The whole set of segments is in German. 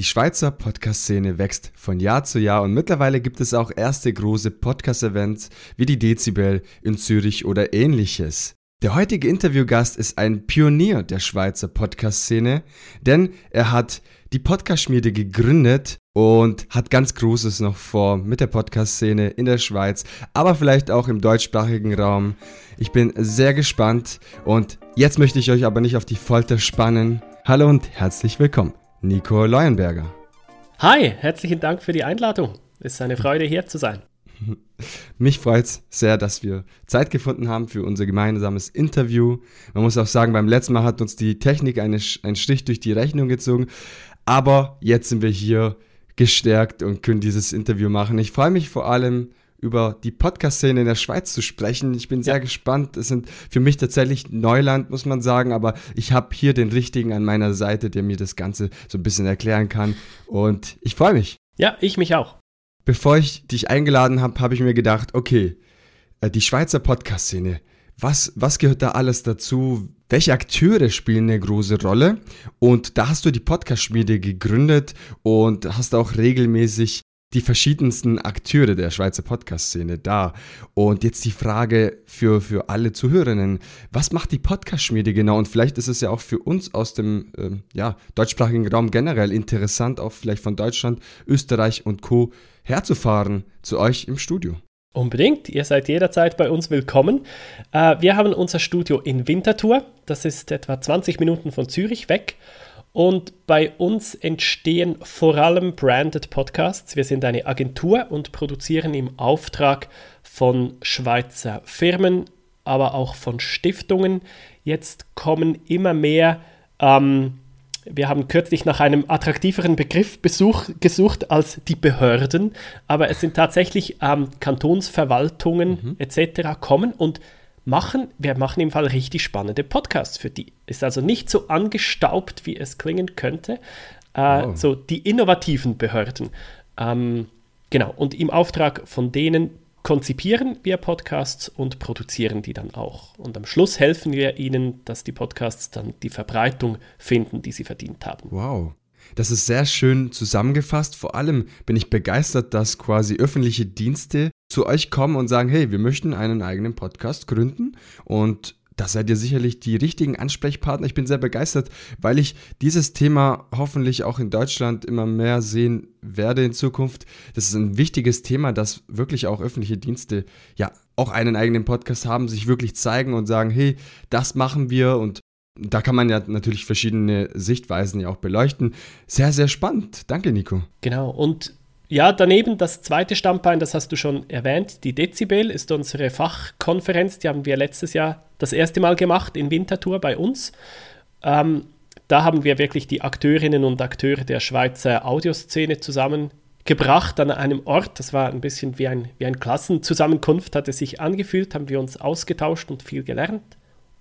Die Schweizer Podcast-Szene wächst von Jahr zu Jahr und mittlerweile gibt es auch erste große Podcast-Events wie die Dezibel in Zürich oder ähnliches. Der heutige Interviewgast ist ein Pionier der Schweizer Podcast-Szene, denn er hat die Podcast-Schmiede gegründet und hat ganz Großes noch vor mit der Podcast-Szene in der Schweiz, aber vielleicht auch im deutschsprachigen Raum. Ich bin sehr gespannt und jetzt möchte ich euch aber nicht auf die Folter spannen. Hallo und herzlich willkommen. Nico Leuenberger. Hi, herzlichen Dank für die Einladung. Es ist eine Freude, hier zu sein. Mich freut es sehr, dass wir Zeit gefunden haben für unser gemeinsames Interview. Man muss auch sagen, beim letzten Mal hat uns die Technik eine, einen Strich durch die Rechnung gezogen. Aber jetzt sind wir hier gestärkt und können dieses Interview machen. Ich freue mich vor allem über die Podcast-Szene in der Schweiz zu sprechen. Ich bin sehr ja. gespannt. Es sind für mich tatsächlich Neuland, muss man sagen, aber ich habe hier den Richtigen an meiner Seite, der mir das Ganze so ein bisschen erklären kann. Und ich freue mich. Ja, ich mich auch. Bevor ich dich eingeladen habe, habe ich mir gedacht, okay, äh, die Schweizer Podcast-Szene, was, was gehört da alles dazu? Welche Akteure spielen eine große Rolle? Und da hast du die Podcast-Schmiede gegründet und hast auch regelmäßig die verschiedensten Akteure der Schweizer Podcast-Szene da. Und jetzt die Frage für, für alle Zuhörerinnen, was macht die Podcast-Schmiede genau? Und vielleicht ist es ja auch für uns aus dem äh, ja, deutschsprachigen Raum generell interessant, auch vielleicht von Deutschland, Österreich und Co. herzufahren zu euch im Studio. Unbedingt, ihr seid jederzeit bei uns willkommen. Äh, wir haben unser Studio in Winterthur, das ist etwa 20 Minuten von Zürich weg. Und bei uns entstehen vor allem branded Podcasts. Wir sind eine Agentur und produzieren im Auftrag von Schweizer Firmen, aber auch von Stiftungen. Jetzt kommen immer mehr, ähm, wir haben kürzlich nach einem attraktiveren Begriff Besuch, gesucht als die Behörden, aber es sind tatsächlich ähm, Kantonsverwaltungen mhm. etc. kommen und machen, wir machen im Fall richtig spannende Podcasts für die. Ist also nicht so angestaubt, wie es klingen könnte. Äh, oh. So die innovativen Behörden. Ähm, genau, und im Auftrag von denen konzipieren wir Podcasts und produzieren die dann auch. Und am Schluss helfen wir ihnen, dass die Podcasts dann die Verbreitung finden, die sie verdient haben. Wow. Das ist sehr schön zusammengefasst. Vor allem bin ich begeistert, dass quasi öffentliche Dienste zu euch kommen und sagen, hey, wir möchten einen eigenen Podcast gründen und da seid ihr sicherlich die richtigen Ansprechpartner. Ich bin sehr begeistert, weil ich dieses Thema hoffentlich auch in Deutschland immer mehr sehen werde in Zukunft. Das ist ein wichtiges Thema, dass wirklich auch öffentliche Dienste ja auch einen eigenen Podcast haben, sich wirklich zeigen und sagen, hey, das machen wir und da kann man ja natürlich verschiedene Sichtweisen ja auch beleuchten. Sehr, sehr spannend. Danke, Nico. Genau. Und ja, daneben das zweite Standbein, das hast du schon erwähnt, die Dezibel ist unsere Fachkonferenz, die haben wir letztes Jahr das erste Mal gemacht in Winterthur bei uns. Ähm, da haben wir wirklich die Akteurinnen und Akteure der Schweizer Audioszene zusammengebracht an einem Ort. Das war ein bisschen wie ein, wie ein Klassenzusammenkunft, hat es sich angefühlt, haben wir uns ausgetauscht und viel gelernt.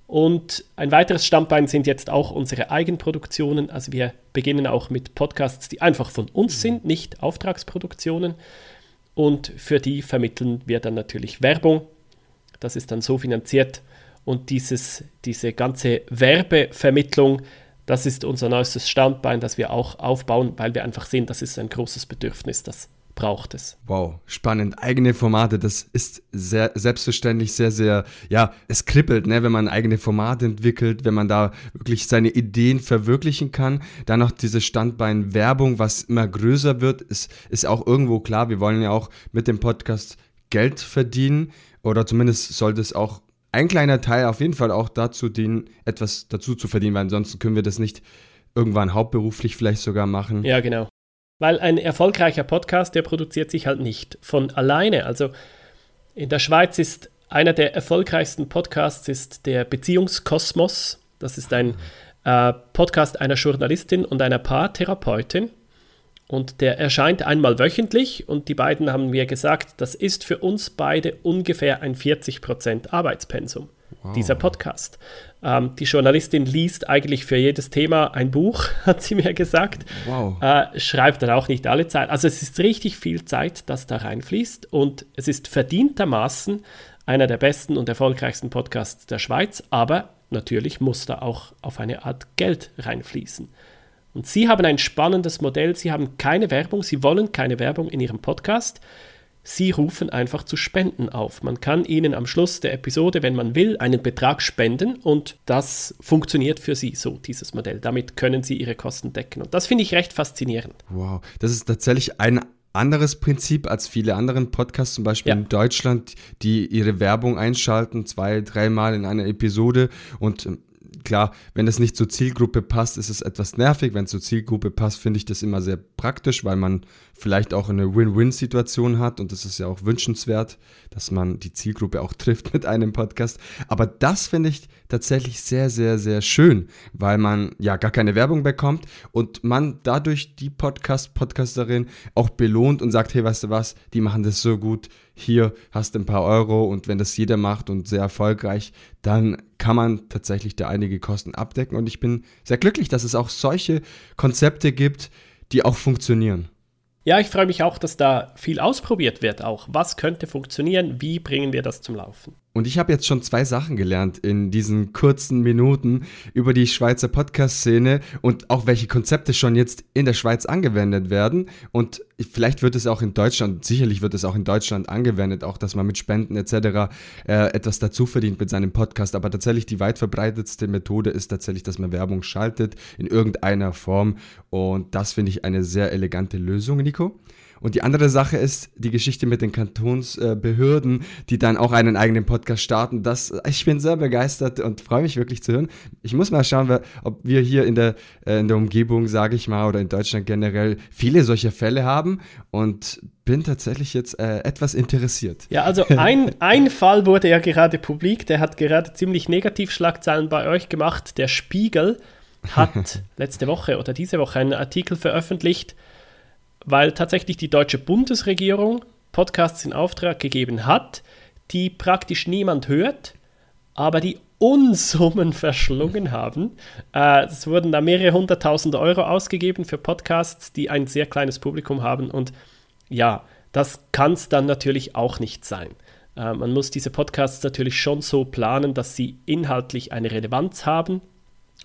Und ein weiteres Standbein sind jetzt auch unsere Eigenproduktionen. Also wir beginnen auch mit Podcasts, die einfach von uns mhm. sind, nicht Auftragsproduktionen. Und für die vermitteln wir dann natürlich Werbung. Das ist dann so finanziert. Und dieses, diese ganze Werbevermittlung, das ist unser neuestes Standbein, das wir auch aufbauen, weil wir einfach sehen, das ist ein großes Bedürfnis, das braucht es. Wow, spannend. Eigene Formate, das ist sehr selbstverständlich sehr, sehr, ja, es kribbelt, ne, wenn man eigene Formate entwickelt, wenn man da wirklich seine Ideen verwirklichen kann. Dann noch dieses Standbein Werbung, was immer größer wird, ist, ist auch irgendwo klar. Wir wollen ja auch mit dem Podcast Geld verdienen oder zumindest sollte es auch ein kleiner Teil auf jeden Fall auch dazu dienen, etwas dazu zu verdienen, weil ansonsten können wir das nicht irgendwann hauptberuflich vielleicht sogar machen. Ja, genau. Weil ein erfolgreicher Podcast, der produziert sich halt nicht von alleine. Also in der Schweiz ist einer der erfolgreichsten Podcasts ist der Beziehungskosmos. Das ist ein äh, Podcast einer Journalistin und einer Paartherapeutin. Und der erscheint einmal wöchentlich und die beiden haben mir gesagt, das ist für uns beide ungefähr ein 40% Arbeitspensum wow. dieser Podcast. Ähm, die Journalistin liest eigentlich für jedes Thema ein Buch, hat sie mir gesagt. Wow. Äh, schreibt dann auch nicht alle Zeit. Also es ist richtig viel Zeit, das da reinfließt und es ist verdientermaßen einer der besten und erfolgreichsten Podcasts der Schweiz, aber natürlich muss da auch auf eine Art Geld reinfließen. Und Sie haben ein spannendes Modell, Sie haben keine Werbung, Sie wollen keine Werbung in Ihrem Podcast. Sie rufen einfach zu Spenden auf. Man kann Ihnen am Schluss der Episode, wenn man will, einen Betrag spenden und das funktioniert für Sie so, dieses Modell. Damit können Sie Ihre Kosten decken. Und das finde ich recht faszinierend. Wow, das ist tatsächlich ein anderes Prinzip als viele anderen Podcasts, zum Beispiel ja. in Deutschland, die ihre Werbung einschalten, zwei, dreimal in einer Episode und ähm, klar, wenn es nicht zur Zielgruppe passt, ist es etwas nervig. Wenn es zur Zielgruppe passt, finde ich das immer sehr praktisch, weil man vielleicht auch eine Win-Win-Situation hat und das ist ja auch wünschenswert, dass man die Zielgruppe auch trifft mit einem Podcast. Aber das finde ich tatsächlich sehr, sehr, sehr schön, weil man ja gar keine Werbung bekommt und man dadurch die Podcast, Podcasterin auch belohnt und sagt, hey, weißt du was, die machen das so gut, hier hast du ein paar Euro und wenn das jeder macht und sehr erfolgreich, dann kann man tatsächlich da einige Kosten abdecken und ich bin sehr glücklich, dass es auch solche Konzepte gibt, die auch funktionieren. Ja, ich freue mich auch, dass da viel ausprobiert wird auch. Was könnte funktionieren? Wie bringen wir das zum Laufen? Und ich habe jetzt schon zwei Sachen gelernt in diesen kurzen Minuten über die Schweizer Podcast-Szene und auch welche Konzepte schon jetzt in der Schweiz angewendet werden. Und vielleicht wird es auch in Deutschland, sicherlich wird es auch in Deutschland angewendet, auch dass man mit Spenden etc. Äh, etwas dazu verdient mit seinem Podcast. Aber tatsächlich die weit verbreitetste Methode ist tatsächlich, dass man Werbung schaltet in irgendeiner Form. Und das finde ich eine sehr elegante Lösung, Nico. Und die andere Sache ist die Geschichte mit den Kantonsbehörden, die dann auch einen eigenen Podcast starten. Das, ich bin sehr begeistert und freue mich wirklich zu hören. Ich muss mal schauen, ob wir hier in der, äh, in der Umgebung, sage ich mal, oder in Deutschland generell viele solcher Fälle haben und bin tatsächlich jetzt äh, etwas interessiert. Ja, also ein, ein Fall wurde ja gerade publik, der hat gerade ziemlich Negativschlagzeilen bei euch gemacht. Der Spiegel hat letzte Woche oder diese Woche einen Artikel veröffentlicht, weil tatsächlich die deutsche Bundesregierung Podcasts in Auftrag gegeben hat, die praktisch niemand hört, aber die Unsummen verschlungen haben. Äh, es wurden da mehrere hunderttausend Euro ausgegeben für Podcasts, die ein sehr kleines Publikum haben. Und ja, das kann es dann natürlich auch nicht sein. Äh, man muss diese Podcasts natürlich schon so planen, dass sie inhaltlich eine Relevanz haben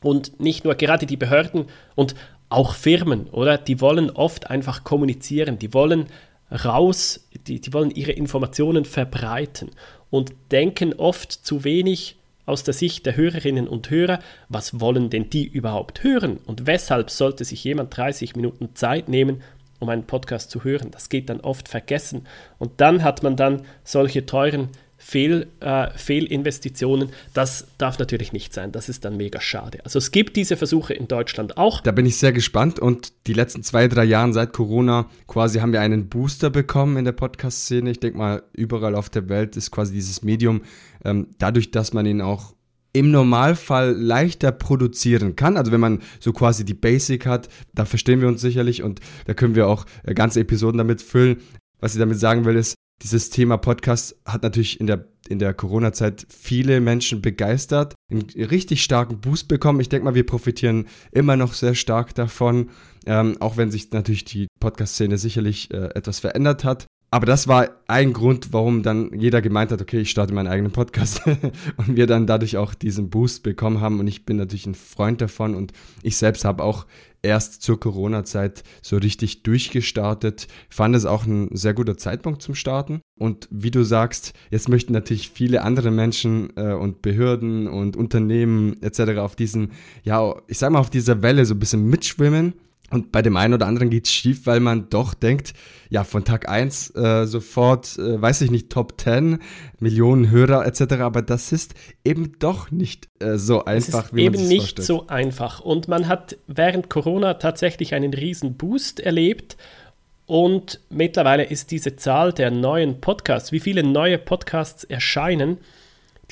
und nicht nur gerade die Behörden und auch Firmen, oder? Die wollen oft einfach kommunizieren, die wollen raus, die, die wollen ihre Informationen verbreiten und denken oft zu wenig aus der Sicht der Hörerinnen und Hörer, was wollen denn die überhaupt hören und weshalb sollte sich jemand 30 Minuten Zeit nehmen, um einen Podcast zu hören. Das geht dann oft vergessen und dann hat man dann solche teuren Fehl, äh, Fehlinvestitionen. Das darf natürlich nicht sein. Das ist dann mega schade. Also es gibt diese Versuche in Deutschland auch. Da bin ich sehr gespannt und die letzten zwei, drei Jahre seit Corona quasi haben wir einen Booster bekommen in der Podcast-Szene. Ich denke mal, überall auf der Welt ist quasi dieses Medium, ähm, dadurch, dass man ihn auch im Normalfall leichter produzieren kann. Also wenn man so quasi die Basic hat, da verstehen wir uns sicherlich und da können wir auch äh, ganze Episoden damit füllen. Was ich damit sagen will, ist, dieses Thema Podcast hat natürlich in der, in der Corona-Zeit viele Menschen begeistert, einen richtig starken Boost bekommen. Ich denke mal, wir profitieren immer noch sehr stark davon, ähm, auch wenn sich natürlich die Podcast-Szene sicherlich äh, etwas verändert hat. Aber das war ein Grund, warum dann jeder gemeint hat, okay, ich starte meinen eigenen Podcast und wir dann dadurch auch diesen Boost bekommen haben. Und ich bin natürlich ein Freund davon und ich selbst habe auch erst zur Corona-Zeit so richtig durchgestartet. Fand es auch ein sehr guter Zeitpunkt zum Starten. Und wie du sagst, jetzt möchten natürlich viele andere Menschen äh, und Behörden und Unternehmen etc. auf diesen, ja, ich sag mal, auf dieser Welle so ein bisschen mitschwimmen. Und bei dem einen oder anderen geht es schief, weil man doch denkt, ja, von Tag 1 äh, sofort, äh, weiß ich nicht, Top 10, Millionen Hörer etc. Aber das ist eben doch nicht äh, so einfach, wie man sich eben nicht so einfach. Und man hat während Corona tatsächlich einen riesen Boost erlebt. Und mittlerweile ist diese Zahl der neuen Podcasts, wie viele neue Podcasts erscheinen,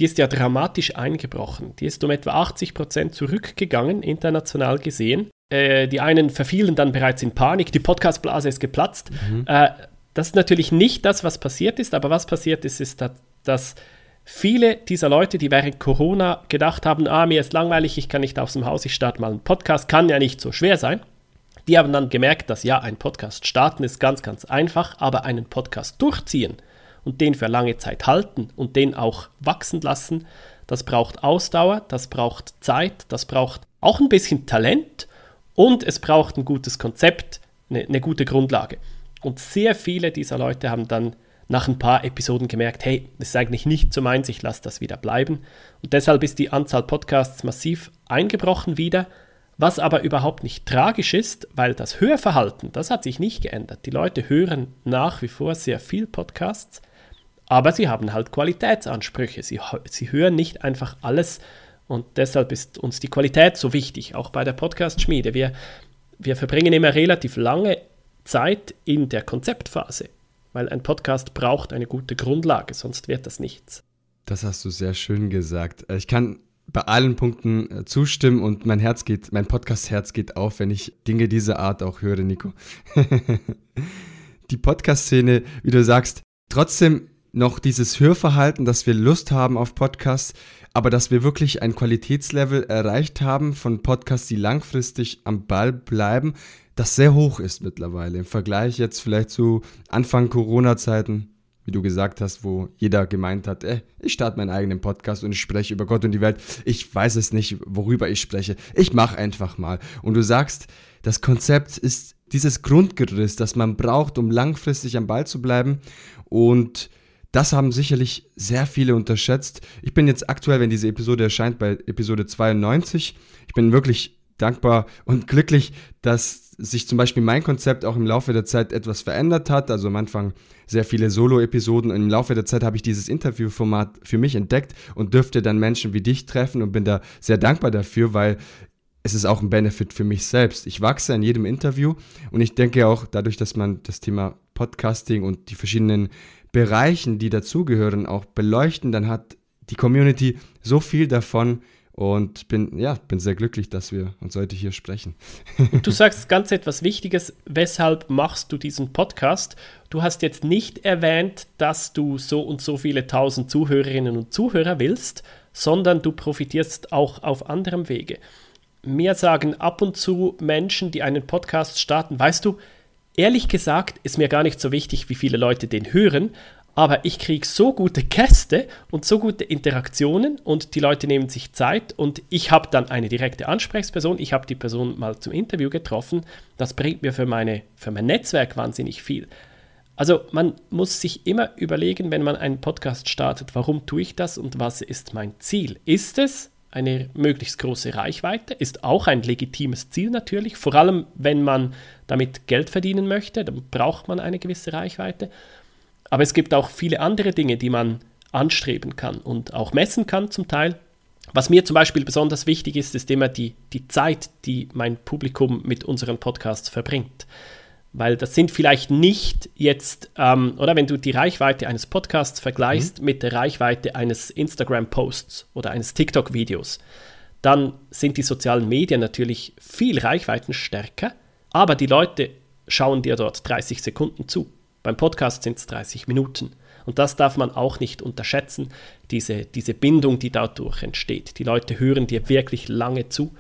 die ist ja dramatisch eingebrochen. Die ist um etwa 80 Prozent zurückgegangen, international gesehen. Äh, die einen verfielen dann bereits in Panik, die Podcastblase ist geplatzt. Mhm. Äh, das ist natürlich nicht das, was passiert ist, aber was passiert ist, ist, dass, dass viele dieser Leute, die während Corona gedacht haben, ah, mir ist langweilig, ich kann nicht aus dem Haus, ich starte mal einen Podcast, kann ja nicht so schwer sein. Die haben dann gemerkt, dass ja, ein Podcast starten ist ganz, ganz einfach, aber einen Podcast durchziehen und den für lange Zeit halten und den auch wachsen lassen, das braucht Ausdauer, das braucht Zeit, das braucht auch ein bisschen Talent Und es braucht ein gutes Konzept, eine, eine gute Grundlage. Und sehr viele dieser Leute haben dann nach ein paar Episoden gemerkt, hey, das ist eigentlich nicht so meins, ich lasse das wieder bleiben. Und deshalb ist die Anzahl Podcasts massiv eingebrochen wieder, was aber überhaupt nicht tragisch ist, weil das Hörverhalten, das hat sich nicht geändert. Die Leute hören nach wie vor sehr viel Podcasts, aber sie haben halt Qualitätsansprüche. Sie, sie hören nicht einfach alles und deshalb ist uns die Qualität so wichtig, auch bei der Podcast-Schmiede. Wir, wir verbringen immer relativ lange Zeit in der Konzeptphase weil ein Podcast braucht eine gute Grundlage, sonst wird das nichts. Das hast du sehr schön gesagt. Äh, ich kann bei allen Punkten äh, zustimmen und mein Herz geht, mein Podcast-Herz geht auf, wenn ich Dinge dieser Art auch höre, Nico. Die Podcast-Szene, wie du sagst, trotzdem noch dieses Hörverhalten, dass wir Lust haben auf Podcasts, aber dass wir wirklich ein Qualitätslevel erreicht haben von Podcasts, die langfristig am Ball bleiben, das sehr hoch ist mittlerweile im Vergleich jetzt vielleicht zu Anfang Corona-Zeiten, wie du gesagt hast, wo jeder gemeint hat, ey, ich starte meinen eigenen Podcast und ich spreche über Gott und die Welt. Ich weiß es nicht, worüber ich spreche. Ich mache einfach mal. Und du sagst, das Konzept ist dieses Grundgerüst, das man braucht, um langfristig am Ball zu bleiben. Und das haben sicherlich sehr viele unterschätzt. Ich bin jetzt aktuell, wenn diese Episode erscheint, bei Episode 92. Ich bin wirklich dankbar und glücklich, dass sich zum Beispiel mein Konzept auch im Laufe der Zeit etwas verändert hat. Also am Anfang sehr viele Solo-Episoden. Im Laufe der Zeit habe ich dieses Interviewformat für mich entdeckt und dürfte dann Menschen wie dich treffen und bin da sehr dankbar dafür, weil es ist auch ein Benefit für mich selbst. Ich wachse in jedem Interview und ich denke auch dadurch, dass man das Thema Podcasting und die verschiedenen Bereichen, die dazugehören, auch beleuchten, dann hat die Community so viel davon, und bin, ja, bin sehr glücklich, dass wir uns heute hier sprechen. du sagst ganz etwas Wichtiges. Weshalb machst du diesen Podcast? Du hast jetzt nicht erwähnt, dass du so und so viele tausend Zuhörerinnen und Zuhörer willst, sondern du profitierst auch auf anderem Wege. Mir sagen ab und zu Menschen, die einen Podcast starten, weißt du, ehrlich gesagt ist mir gar nicht so wichtig, wie viele Leute den hören, aber ich kriege so gute Gäste und so gute Interaktionen und die Leute nehmen sich Zeit und ich habe dann eine direkte Ansprechperson, ich habe die Person mal zum Interview getroffen, das bringt mir für, meine, für mein Netzwerk wahnsinnig viel. Also man muss sich immer überlegen, wenn man einen Podcast startet, warum tue ich das und was ist mein Ziel? Ist es eine möglichst große Reichweite? Ist auch ein legitimes Ziel natürlich, vor allem wenn man damit Geld verdienen möchte, dann braucht man eine gewisse Reichweite. Aber es gibt auch viele andere Dinge, die man anstreben kann und auch messen kann zum Teil. Was mir zum Beispiel besonders wichtig ist, ist immer die, die Zeit, die mein Publikum mit unseren Podcasts verbringt. Weil das sind vielleicht nicht jetzt, ähm, oder wenn du die Reichweite eines Podcasts vergleichst mhm. mit der Reichweite eines Instagram-Posts oder eines TikTok-Videos, dann sind die sozialen Medien natürlich viel reichweitenstärker, aber die Leute schauen dir dort 30 Sekunden zu. Beim Podcast sind es 30 Minuten. Und das darf man auch nicht unterschätzen, diese, diese Bindung, die dadurch entsteht. Die Leute hören dir wirklich lange zu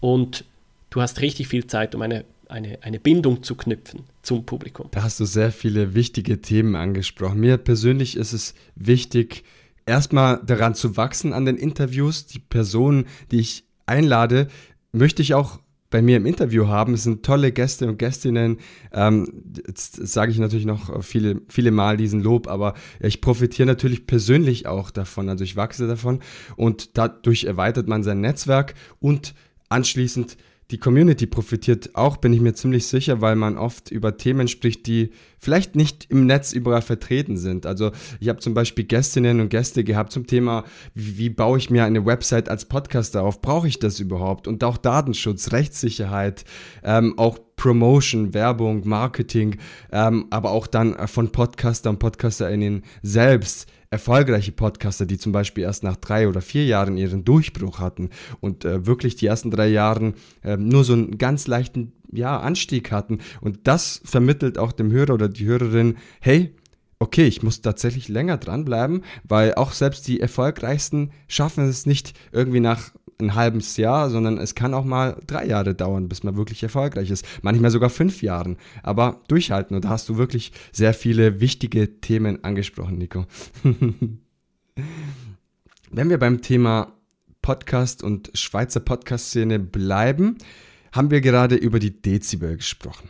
und du hast richtig viel Zeit, um eine, eine, eine Bindung zu knüpfen zum Publikum. Da hast du sehr viele wichtige Themen angesprochen. Mir persönlich ist es wichtig, erstmal daran zu wachsen an den Interviews. Die Personen, die ich einlade, möchte ich auch bei mir im Interview haben. Es sind tolle Gäste und Gästinnen. Ähm, jetzt sage ich natürlich noch viele, viele Mal diesen Lob, aber ich profitiere natürlich persönlich auch davon. Also ich wachse davon und dadurch erweitert man sein Netzwerk und anschließend die Community profitiert auch, bin ich mir ziemlich sicher, weil man oft über Themen spricht, die vielleicht nicht im Netz überall vertreten sind. Also ich habe zum Beispiel Gästinnen und Gäste gehabt zum Thema, wie, wie baue ich mir eine Website als Podcaster auf? Brauche ich das überhaupt? Und auch Datenschutz, Rechtssicherheit, ähm, auch Promotion, Werbung, Marketing, ähm, aber auch dann von Podcaster und PodcasterInnen selbst erfolgreiche Podcaster, die zum Beispiel erst nach drei oder vier Jahren ihren Durchbruch hatten und äh, wirklich die ersten drei Jahre äh, nur so einen ganz leichten ja, Anstieg hatten. Und das vermittelt auch dem Hörer oder die Hörerin, hey, okay, ich muss tatsächlich länger dranbleiben, weil auch selbst die erfolgreichsten schaffen es nicht irgendwie nach ein halbes Jahr, sondern es kann auch mal drei Jahre dauern, bis man wirklich erfolgreich ist. Manchmal sogar fünf Jahren. Aber durchhalten. Und da hast du wirklich sehr viele wichtige Themen angesprochen, Nico. Wenn wir beim Thema Podcast und Schweizer Podcast-Szene bleiben, haben wir gerade über die Dezibel gesprochen.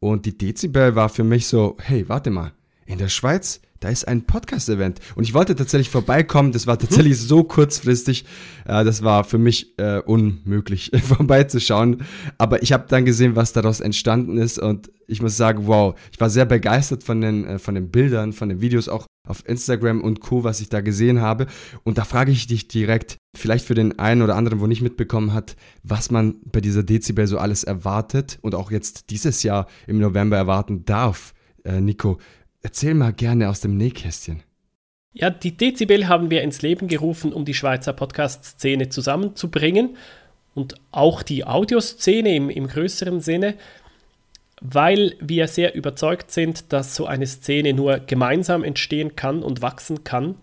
Und die Dezibel war für mich so, hey, warte mal, in der Schweiz da ist ein Podcast-Event. Und ich wollte tatsächlich vorbeikommen. Das war mhm. tatsächlich so kurzfristig. Äh, das war für mich äh, unmöglich, vorbeizuschauen. Aber ich habe dann gesehen, was daraus entstanden ist. Und ich muss sagen, wow, ich war sehr begeistert von den, äh, von den Bildern, von den Videos, auch auf Instagram und Co., was ich da gesehen habe. Und da frage ich dich direkt, vielleicht für den einen oder anderen, wo nicht mitbekommen hat, was man bei dieser Dezibel so alles erwartet und auch jetzt dieses Jahr im November erwarten darf. Äh, Nico, Erzähl mal gerne aus dem Nähkästchen. Ja, die Dezibel haben wir ins Leben gerufen, um die Schweizer Podcast-Szene zusammenzubringen und auch die Audioszene im, im größeren Sinne, weil wir sehr überzeugt sind, dass so eine Szene nur gemeinsam entstehen kann und wachsen kann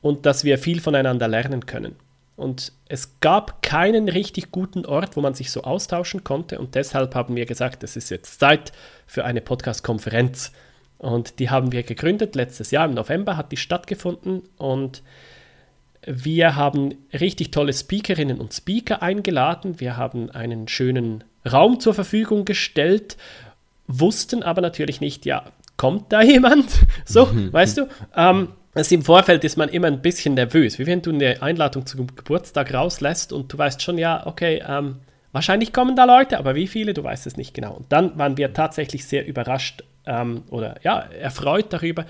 und dass wir viel voneinander lernen können. Und es gab keinen richtig guten Ort, wo man sich so austauschen konnte und deshalb haben wir gesagt, es ist jetzt Zeit für eine Podcast-Konferenz. Und die haben wir gegründet. Letztes Jahr im November hat die stattgefunden und wir haben richtig tolle Speakerinnen und Speaker eingeladen. Wir haben einen schönen Raum zur Verfügung gestellt, wussten aber natürlich nicht, ja, kommt da jemand? So, weißt du? Ähm, also im Vorfeld ist man immer ein bisschen nervös, wie wenn du eine Einladung zum Geburtstag rauslässt und du weißt schon, ja, okay, ähm, wahrscheinlich kommen da Leute, aber wie viele, du weißt es nicht genau. Und dann waren wir tatsächlich sehr überrascht, ähm, oder ja, erfreut darüber,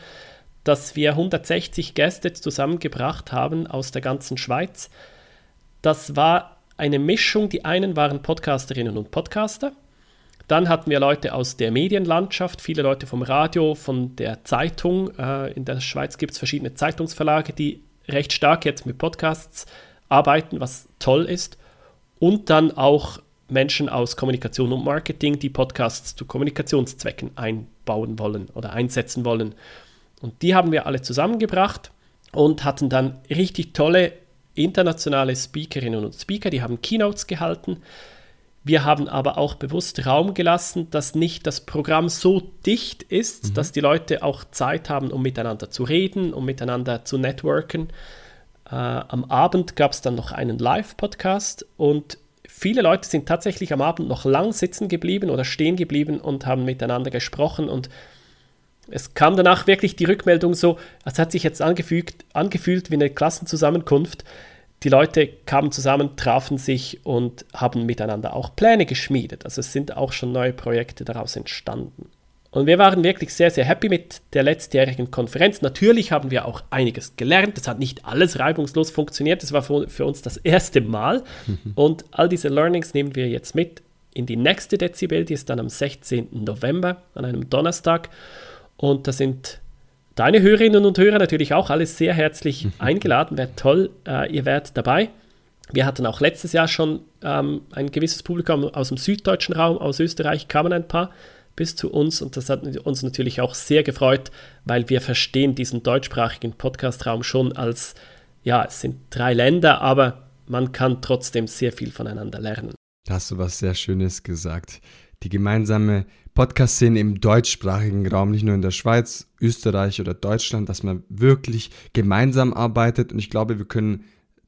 dass wir 160 Gäste zusammengebracht haben aus der ganzen Schweiz. Das war eine Mischung. Die einen waren Podcasterinnen und Podcaster. Dann hatten wir Leute aus der Medienlandschaft, viele Leute vom Radio, von der Zeitung. Äh, in der Schweiz gibt es verschiedene Zeitungsverlage, die recht stark jetzt mit Podcasts arbeiten, was toll ist. Und dann auch Menschen aus Kommunikation und Marketing, die Podcasts zu Kommunikationszwecken einbauen wollen oder einsetzen wollen. Und die haben wir alle zusammengebracht und hatten dann richtig tolle internationale Speakerinnen und Speaker, die haben Keynotes gehalten. Wir haben aber auch bewusst Raum gelassen, dass nicht das Programm so dicht ist, mhm. dass die Leute auch Zeit haben, um miteinander zu reden, um miteinander zu networken. Äh, am Abend gab es dann noch einen Live-Podcast und viele Leute sind tatsächlich am Abend noch lang sitzen geblieben oder stehen geblieben und haben miteinander gesprochen und es kam danach wirklich die Rückmeldung so, es hat sich jetzt angefügt, angefühlt wie eine Klassenzusammenkunft. Die Leute kamen zusammen, trafen sich und haben miteinander auch Pläne geschmiedet. Also es sind auch schon neue Projekte daraus entstanden. Und wir waren wirklich sehr, sehr happy mit der letztjährigen Konferenz. Natürlich haben wir auch einiges gelernt. Es hat nicht alles reibungslos funktioniert. Das war für, uns das erste Mal. Und all diese Learnings nehmen wir jetzt mit in die nächste Dezibel. Die ist dann am 16. November, an einem Donnerstag. Und da sind deine Hörerinnen und Hörer natürlich auch alle sehr herzlich eingeladen. Wäre toll, äh, ihr wärt dabei. Wir hatten auch letztes Jahr schon ähm, ein gewisses Publikum aus dem süddeutschen Raum, aus Österreich kamen ein paar bis zu uns und das hat uns natürlich auch sehr gefreut, weil wir verstehen diesen deutschsprachigen Podcast-Raum schon als, ja, es sind drei Länder, aber man kann trotzdem sehr viel voneinander lernen. Da hast du was sehr Schönes gesagt. Die gemeinsame Podcast-Szene im deutschsprachigen Raum, nicht nur in der Schweiz, Österreich oder Deutschland, dass man wirklich gemeinsam arbeitet und ich glaube, wir können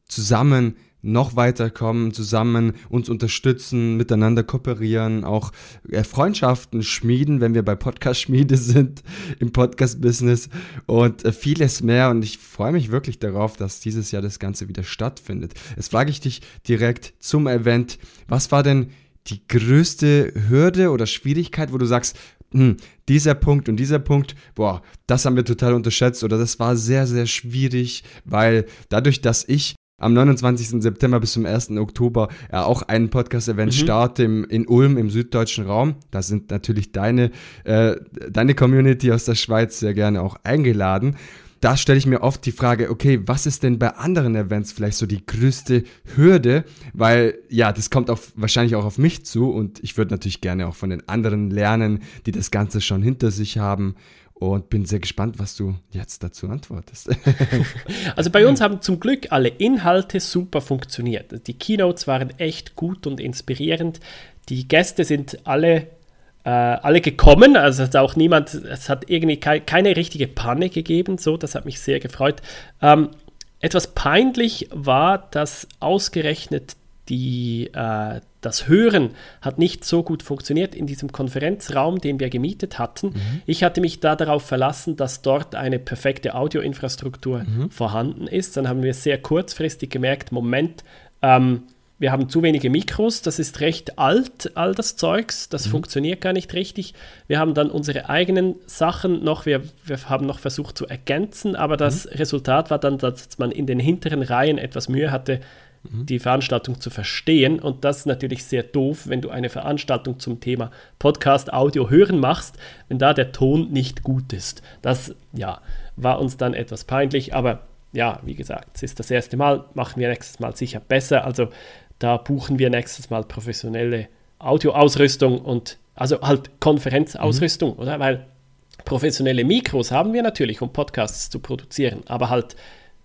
zusammen noch weiterkommen, zusammen uns unterstützen, miteinander kooperieren, auch äh, Freundschaften schmieden, wenn wir bei Podcast-Schmiede sind, im Podcast-Business und äh, vieles mehr. Und ich freue mich wirklich darauf, dass dieses Jahr das Ganze wieder stattfindet. Jetzt frage ich dich direkt zum Event, was war denn die größte Hürde oder Schwierigkeit, wo du sagst, hm, dieser Punkt und dieser Punkt, boah, das haben wir total unterschätzt oder das war sehr, sehr schwierig, weil dadurch, dass ich am 29. September bis zum 1. Oktober ja auch ein Podcast-Event mhm. starte im, in Ulm im süddeutschen Raum. Da sind natürlich deine, äh, deine Community aus der Schweiz sehr gerne auch eingeladen. Da stelle ich mir oft die Frage, okay, was ist denn bei anderen Events vielleicht so die größte Hürde? Weil ja, das kommt auch wahrscheinlich auch auf mich zu und ich würde natürlich gerne auch von den anderen lernen, die das Ganze schon hinter sich haben und bin sehr gespannt, was du jetzt dazu antwortest. also bei uns haben zum Glück alle Inhalte super funktioniert. Die Keynotes waren echt gut und inspirierend. Die Gäste sind alle, äh, alle gekommen. Also hat auch niemand, es hat irgendwie ke keine richtige Panne gegeben. So, das hat mich sehr gefreut. Ähm, etwas peinlich war, dass ausgerechnet die, äh, das Hören hat nicht so gut funktioniert in diesem Konferenzraum, den wir gemietet hatten. Mhm. Ich hatte mich da darauf verlassen, dass dort eine perfekte Audioinfrastruktur mhm. vorhanden ist. Dann haben wir sehr kurzfristig gemerkt, Moment, ähm, wir haben zu wenige Mikros, das ist recht alt, all das Zeugs, das mhm. funktioniert gar nicht richtig. Wir haben dann unsere eigenen Sachen noch, wir, wir haben noch versucht zu ergänzen, aber das mhm. Resultat war dann, dass man in den hinteren Reihen etwas Mühe hatte, mhm. die Veranstaltung zu verstehen. Und das ist natürlich sehr doof, wenn du eine Veranstaltung zum Thema Podcast, Audio, Hören machst, wenn da der Ton nicht gut ist. Das, ja, war uns dann etwas peinlich, aber ja, wie gesagt, es ist das erste Mal, machen wir nächstes Mal sicher besser. Also da buchen wir nächstes Mal professionelle Audioausrüstung und also halt Konferenzausrüstung, mhm. oder? Weil professionelle Mikros haben wir natürlich, um Podcasts zu produzieren, aber halt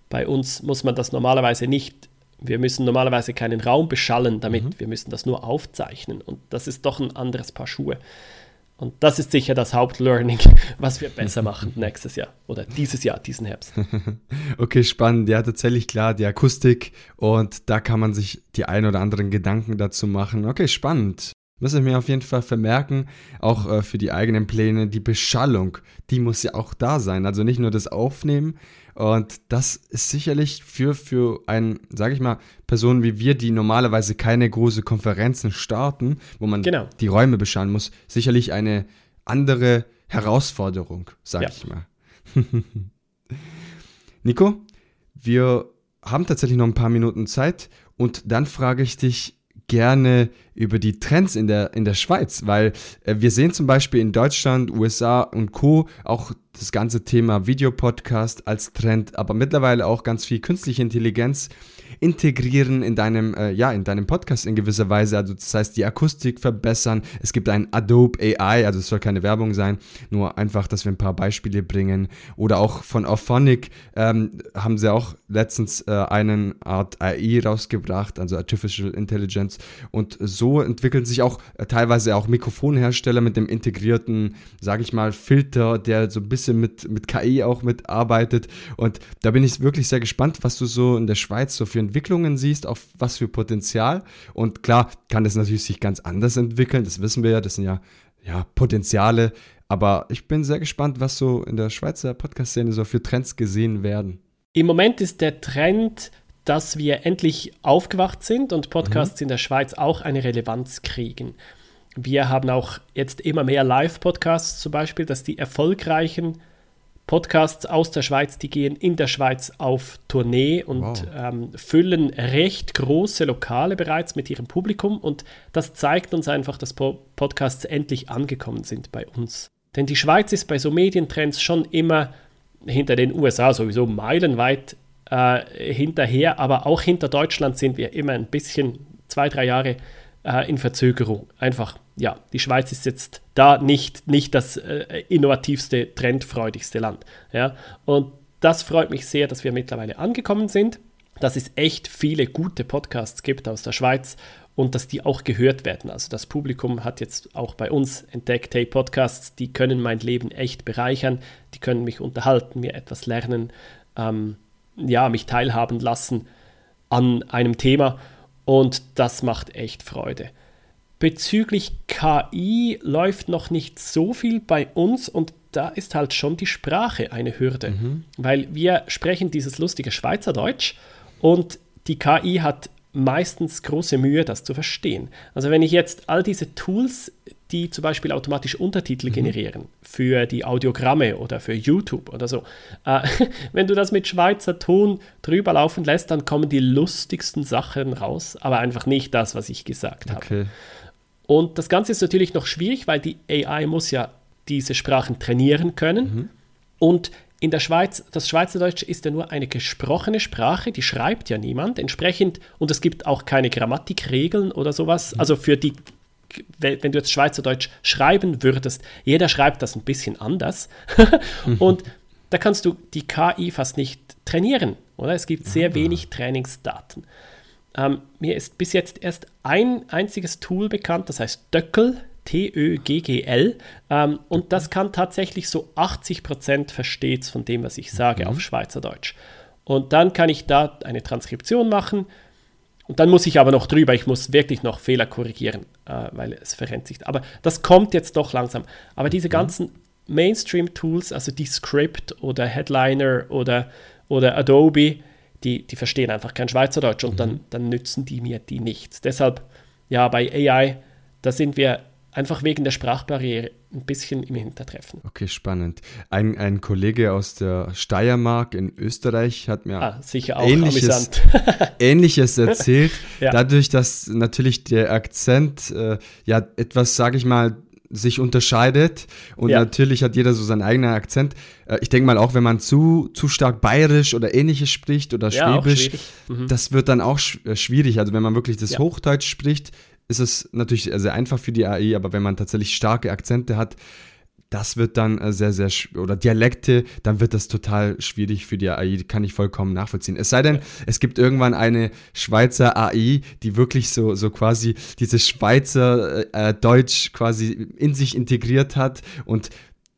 bei uns muss man das normalerweise nicht, wir müssen normalerweise keinen Raum beschallen damit, mhm. wir müssen das nur aufzeichnen und das ist doch ein anderes Paar Schuhe. Und das ist sicher das Hauptlearning, was wir besser machen nächstes Jahr oder dieses Jahr, diesen Herbst. Okay, spannend. Ja, tatsächlich klar, die Akustik und da kann man sich die ein oder anderen Gedanken dazu machen. Okay, spannend. Muss ich mir auf jeden Fall vermerken, auch äh, für die eigenen Pläne, die Beschallung, die muss ja auch da sein. Also nicht nur das Aufnehmen. Und das ist sicherlich für, für ein, sage ich mal, Personen wie wir, die normalerweise keine große Konferenzen starten, wo man genau. die Räume beschallen muss, sicherlich eine andere Herausforderung, sage ja. ich mal. Nico, wir haben tatsächlich noch ein paar Minuten Zeit und dann frage ich dich, gerne über die Trends in der, in der Schweiz, weil äh, wir sehen zum Beispiel in Deutschland, USA und Co. auch das ganze Thema Videopodcast als Trend, aber mittlerweile auch ganz viel künstliche Intelligenz integrieren in deinem, äh, ja, in deinem Podcast in gewisser Weise. Also das heißt, die Akustik verbessern. Es gibt ein Adobe AI, also es soll keine Werbung sein, nur einfach, dass wir ein paar Beispiele bringen. Oder auch von Auphonic ähm, haben sie auch letztens äh, eine Art AI rausgebracht, also Artificial Intelligence. Und so entwickeln sich auch äh, teilweise auch Mikrofonhersteller mit dem integrierten, sage ich mal, Filter, der so ein bisschen mit, mit KI auch mitarbeitet. Und da bin ich wirklich sehr gespannt, was du so in der Schweiz so für Entwicklungen siehst, auf was für Potenzial. Und klar kann das natürlich sich ganz anders entwickeln, das wissen wir ja, das sind ja, ja Potenziale. Aber ich bin sehr gespannt, was so in der Schweizer Podcast-Szene so für Trends gesehen werden. Im Moment ist der Trend, dass wir endlich aufgewacht sind und Podcasts mhm. in der Schweiz auch eine Relevanz kriegen. Wir haben auch jetzt immer mehr Live-Podcasts zum Beispiel, dass die erfolgreichen Podcasts aus der Schweiz, die gehen in der Schweiz auf Tournee und wow. ähm, füllen recht große Lokale bereits mit ihrem Publikum. Und das zeigt uns einfach, dass Podcasts endlich angekommen sind bei uns. Denn die Schweiz ist bei so Medientrends schon immer hinter den USA sowieso meilenweit äh, hinterher, aber auch hinter Deutschland sind wir immer ein bisschen zwei, drei Jahre äh, in Verzögerung. Einfach, ja, die Schweiz ist jetzt da nicht, nicht das äh, innovativste, trendfreudigste Land. Ja? Und das freut mich sehr, dass wir mittlerweile angekommen sind, dass es echt viele gute Podcasts gibt aus der Schweiz und dass die auch gehört werden. Also das Publikum hat jetzt auch bei uns entdeckt, hey, Podcasts, die können mein Leben echt bereichern, die können mich unterhalten, mir etwas lernen, ähm, ja, mich teilhaben lassen an einem Thema und das macht echt Freude. Bezüglich KI läuft noch nicht so viel bei uns und da ist halt schon die Sprache eine Hürde, mhm. weil wir sprechen dieses lustige Schweizerdeutsch und die KI hat meistens große Mühe, das zu verstehen. Also wenn ich jetzt all diese Tools, die zum Beispiel automatisch Untertitel mhm. generieren für die Audiogramme oder für YouTube oder so, äh, wenn du das mit Schweizer Ton drüber laufen lässt, dann kommen die lustigsten Sachen raus, aber einfach nicht das, was ich gesagt okay. habe. Und das Ganze ist natürlich noch schwierig, weil die AI muss ja diese Sprachen trainieren können. Mhm. Und in der Schweiz, das Schweizerdeutsch ist ja nur eine gesprochene Sprache, die schreibt ja niemand. Entsprechend, und es gibt auch keine Grammatikregeln oder sowas. Also für die, wenn du jetzt Schweizerdeutsch schreiben würdest, jeder schreibt das ein bisschen anders. und da kannst du die KI fast nicht trainieren, oder? Es gibt sehr wenig Trainingsdaten. Ähm, mir ist bis jetzt erst ein einziges Tool bekannt, das heißt Döckel, T-Ö-G-G-L. Ähm, und das kann tatsächlich so 80 Prozent versteht von dem, was ich sage, mhm. auf Schweizerdeutsch. Und dann kann ich da eine Transkription machen Und dann muss ich aber noch drüber, ich muss wirklich noch Fehler korrigieren, äh, weil es verrennt sich. Aber das kommt jetzt doch langsam. Aber diese mhm. ganzen Mainstream-Tools, also die Script oder Headliner oder, oder Adobe, die, die verstehen einfach kein Schweizerdeutsch und mhm. dann, dann nützen die mir die nichts. Deshalb, ja, bei AI, da sind wir einfach wegen der Sprachbarriere ein bisschen im Hintertreffen. Okay, spannend. Ein, ein Kollege aus der Steiermark in Österreich hat mir ah, Ähnliches, Ähnliches erzählt. ja. Dadurch, dass natürlich der Akzent äh, ja etwas, sage ich mal, sich unterscheidet und ja. natürlich hat jeder so seinen eigenen Akzent. Äh, ich denke mal auch, wenn man zu, zu stark bayerisch oder ähnliches spricht oder ja, schwäbisch, mhm. das wird dann auch äh, schwierig. Also wenn man wirklich das ja. Hochdeutsch spricht, ist es natürlich sehr einfach für die AI, aber wenn man tatsächlich starke Akzente hat, das wird dann äh, sehr, sehr, oder Dialekte, dann wird das total schwierig für die AI, kann ich vollkommen nachvollziehen. Es sei denn, es gibt irgendwann eine Schweizer AI, die wirklich so, so quasi dieses Schweizer äh, äh, Deutsch quasi in sich integriert hat und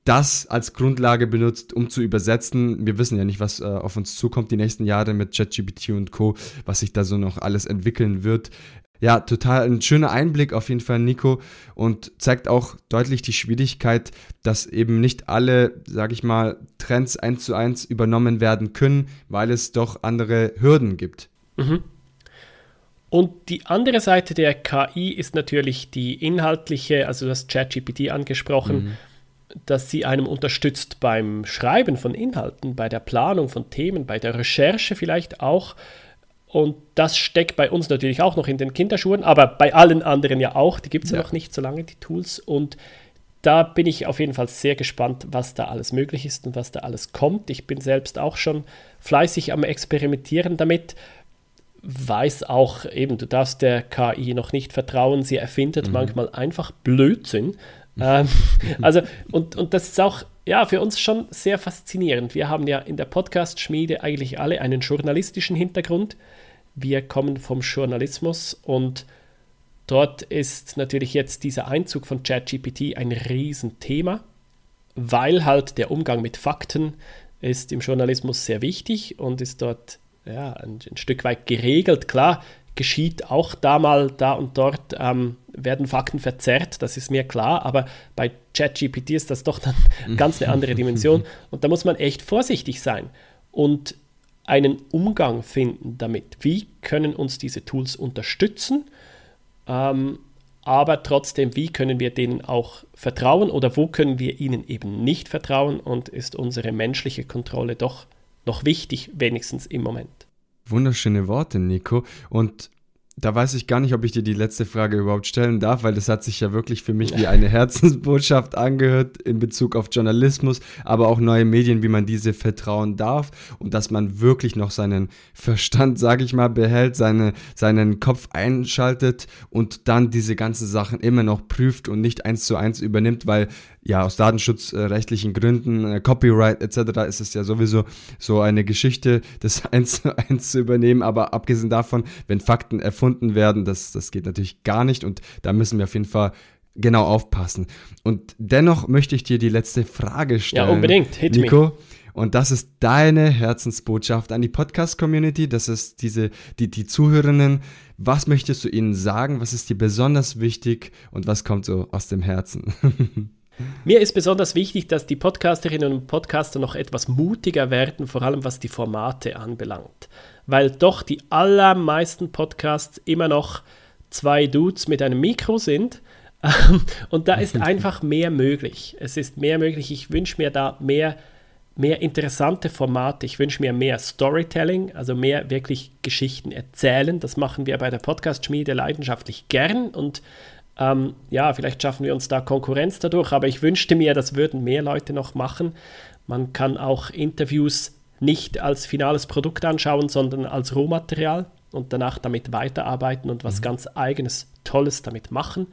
das als Grundlage benutzt, um zu übersetzen. Wir wissen ja nicht, was äh, auf uns zukommt die nächsten Jahre mit ChatGPT und Co., was sich da so noch alles entwickeln wird ja, total ein schöner Einblick auf jeden Fall, Nico, und zeigt auch deutlich die Schwierigkeit, dass eben nicht alle, sag ich mal, Trends eins zu eins übernommen werden können, weil es doch andere Hürden gibt. Mhm. Und die andere Seite der KI ist natürlich die inhaltliche, also das ChatGPT angesprochen, mhm. dass sie einem unterstützt beim Schreiben von Inhalten, bei der Planung von Themen, bei der Recherche vielleicht auch und das steckt bei uns natürlich auch noch in den Kinderschuhen, aber bei allen anderen ja auch. Die gibt es ja. ja noch nicht so lange, die Tools. Und da bin ich auf jeden Fall sehr gespannt, was da alles möglich ist und was da alles kommt. Ich bin selbst auch schon fleißig am Experimentieren damit. Weiß auch eben, du darfst der KI noch nicht vertrauen. Sie erfindet mhm. manchmal einfach Blödsinn. ähm, also, und, und das ist auch ja, für uns schon sehr faszinierend. Wir haben ja in der Podcast-Schmiede eigentlich alle einen journalistischen Hintergrund. Wir kommen vom Journalismus und dort ist natürlich jetzt dieser Einzug von ChatGPT ein Riesenthema, weil halt der Umgang mit Fakten ist im Journalismus sehr wichtig und ist dort ja, ein, ein Stück weit geregelt. Klar, geschieht auch da mal, da und dort ähm, werden Fakten verzerrt, das ist mir klar, aber bei ChatGPT ist das doch dann ganz eine andere Dimension und da muss man echt vorsichtig sein und einen Umgang finden damit. Wie können uns diese Tools unterstützen, ähm, aber trotzdem, wie können wir denen auch vertrauen oder wo können wir ihnen eben nicht vertrauen und ist unsere menschliche Kontrolle doch noch wichtig, wenigstens im Moment. Wunderschöne Worte, Nico. Und da weiß ich gar nicht, ob ich dir die letzte Frage überhaupt stellen darf, weil das hat sich ja wirklich für mich wie eine Herzensbotschaft angehört in Bezug auf Journalismus, aber auch neue Medien, wie man diese vertrauen darf und dass man wirklich noch seinen Verstand, sage ich mal, behält, seine, seinen Kopf einschaltet und dann diese ganzen Sachen immer noch prüft und nicht eins zu eins übernimmt, weil ja, aus datenschutzrechtlichen Gründen, äh, Copyright etc. ist es ja sowieso so eine Geschichte, das eins zu eins zu übernehmen. Aber abgesehen davon, wenn Fakten erfunden werden, das, das geht natürlich gar nicht und da müssen wir auf jeden Fall genau aufpassen. Und dennoch möchte ich dir die letzte Frage stellen. Ja, unbedingt. Hit Nico. Me. Und das ist deine Herzensbotschaft an die Podcast-Community. Das ist diese, die, die Zuhörerinnen. Was möchtest du ihnen sagen? Was ist dir besonders wichtig? Und was kommt so aus dem Herzen? Mir ist besonders wichtig, dass die Podcasterinnen und Podcaster noch etwas mutiger werden, vor allem was die Formate anbelangt. Weil doch die allermeisten Podcasts immer noch zwei Dudes mit einem Mikro sind. und da ist einfach mehr möglich. Es ist mehr möglich. Ich wünsche mir da mehr, mehr interessante Formate. Ich wünsche mir mehr Storytelling, also mehr wirklich Geschichten erzählen. Das machen wir bei der Podcast-Schmiede leidenschaftlich gern und ähm, ja, vielleicht schaffen wir uns da Konkurrenz dadurch, aber ich wünschte mir, das würden mehr Leute noch machen. Man kann auch Interviews nicht als finales Produkt anschauen, sondern als Rohmaterial und danach damit weiterarbeiten und was mhm. ganz eigenes, Tolles damit machen.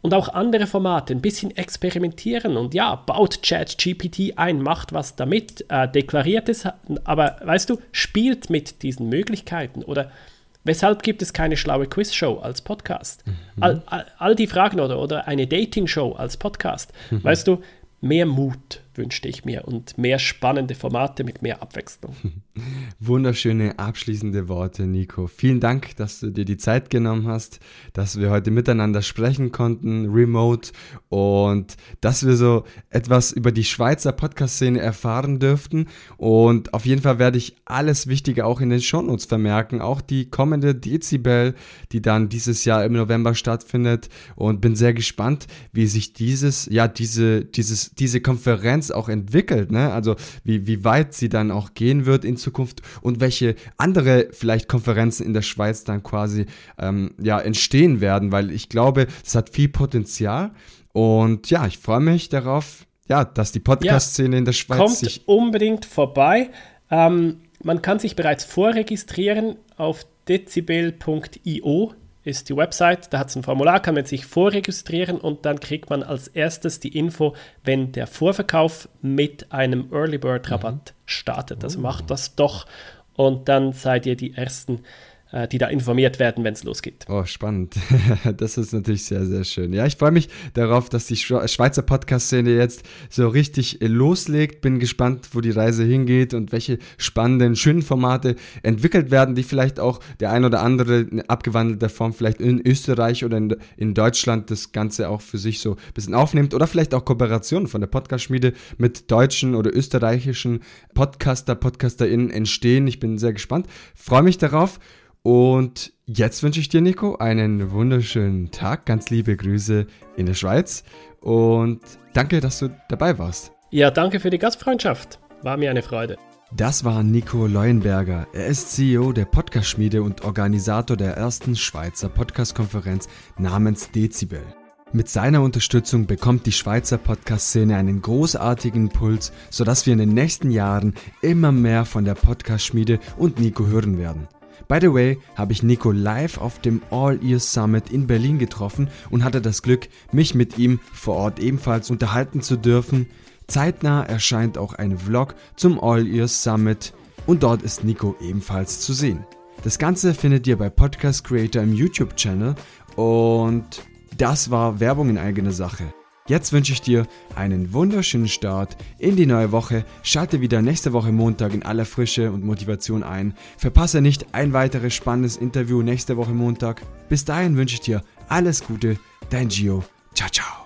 Und auch andere Formate, ein bisschen experimentieren und ja, baut ChatGPT ein, macht was damit, äh, deklariert es, aber weißt du, spielt mit diesen Möglichkeiten oder Weshalb gibt es keine schlaue Quizshow als Podcast? Mhm. All, all, all, die Fragen oder, oder eine Dating-Show als Podcast. Mhm. Weißt du, mehr Mut. Wünschte ich mir und mehr spannende Formate mit mehr Abwechslung. Wunderschöne abschließende Worte, Nico. Vielen Dank, dass du dir die Zeit genommen hast, dass wir heute miteinander sprechen konnten, remote und dass wir so etwas über die Schweizer Podcast-Szene erfahren dürften. Und auf jeden Fall werde ich alles Wichtige auch in den Shownotes vermerken, auch die kommende Dezibel, die dann dieses Jahr im November stattfindet und bin sehr gespannt, wie sich dieses, ja, diese, dieses, diese Konferenz auch entwickelt, ne? Also wie, wie weit sie dann auch gehen wird in Zukunft und welche andere vielleicht Konferenzen in der Schweiz dann quasi ähm, ja, entstehen werden, weil ich glaube, es hat viel Potenzial und ja, ich freue mich darauf, ja, dass die Podcast-Szene ja, in der Schweiz kommt sich unbedingt vorbei. Ähm, man kann sich bereits vorregistrieren auf dezibel.io ist die Website, da hat es ein Formular, kann man sich vorregistrieren und dann kriegt man als erstes die Info, wenn der Vorverkauf mit einem Early Bird Rabatt startet. Also macht das doch und dann seid ihr die Ersten, die da informiert werden, wenn es losgeht. Oh, spannend. Das ist natürlich sehr, sehr schön. Ja, ich freue mich darauf, dass die Schweizer Podcast-Szene jetzt so richtig loslegt. Bin gespannt, wo die Reise hingeht und welche spannenden, schönen Formate entwickelt werden, die vielleicht auch der ein oder andere in abgewandelter Form vielleicht in Österreich oder in, in Deutschland das Ganze auch für sich so ein bisschen aufnimmt oder vielleicht auch Kooperationen von der Podcast-Schmiede mit deutschen oder österreichischen Podcaster, PodcasterInnen entstehen. Ich bin sehr gespannt. Freue mich darauf. Und jetzt wünsche ich dir, Nico, einen wunderschönen Tag. Ganz liebe Grüße in der Schweiz. Und danke, dass du dabei warst. Ja, danke für die Gastfreundschaft. War mir eine Freude. Das war Nico Leuenberger. Er ist CEO der Podcast-Schmiede und Organisator der ersten Schweizer Podcast-Konferenz namens Dezibel. Mit seiner Unterstützung bekommt die Schweizer Podcast-Szene einen großartigen Impuls, sodass wir in den nächsten Jahren immer mehr von der Podcast-Schmiede und Nico hören werden. By the way, habe ich Nico live auf dem All Ears Summit in Berlin getroffen und hatte das Glück, mich mit ihm vor Ort ebenfalls unterhalten zu dürfen. Zeitnah erscheint auch ein Vlog zum All Ears Summit und dort ist Nico ebenfalls zu sehen. Das Ganze findet ihr bei Podcast Creator im YouTube-Channel und das war Werbung in eigener Sache. Jetzt wünsche ich dir einen wunderschönen Start in die neue Woche. Schalte wieder nächste Woche Montag in aller Frische und Motivation ein. Verpasse nicht ein weiteres spannendes Interview nächste Woche Montag. Bis dahin wünsche ich dir alles Gute. Dein Gio. Ciao, ciao.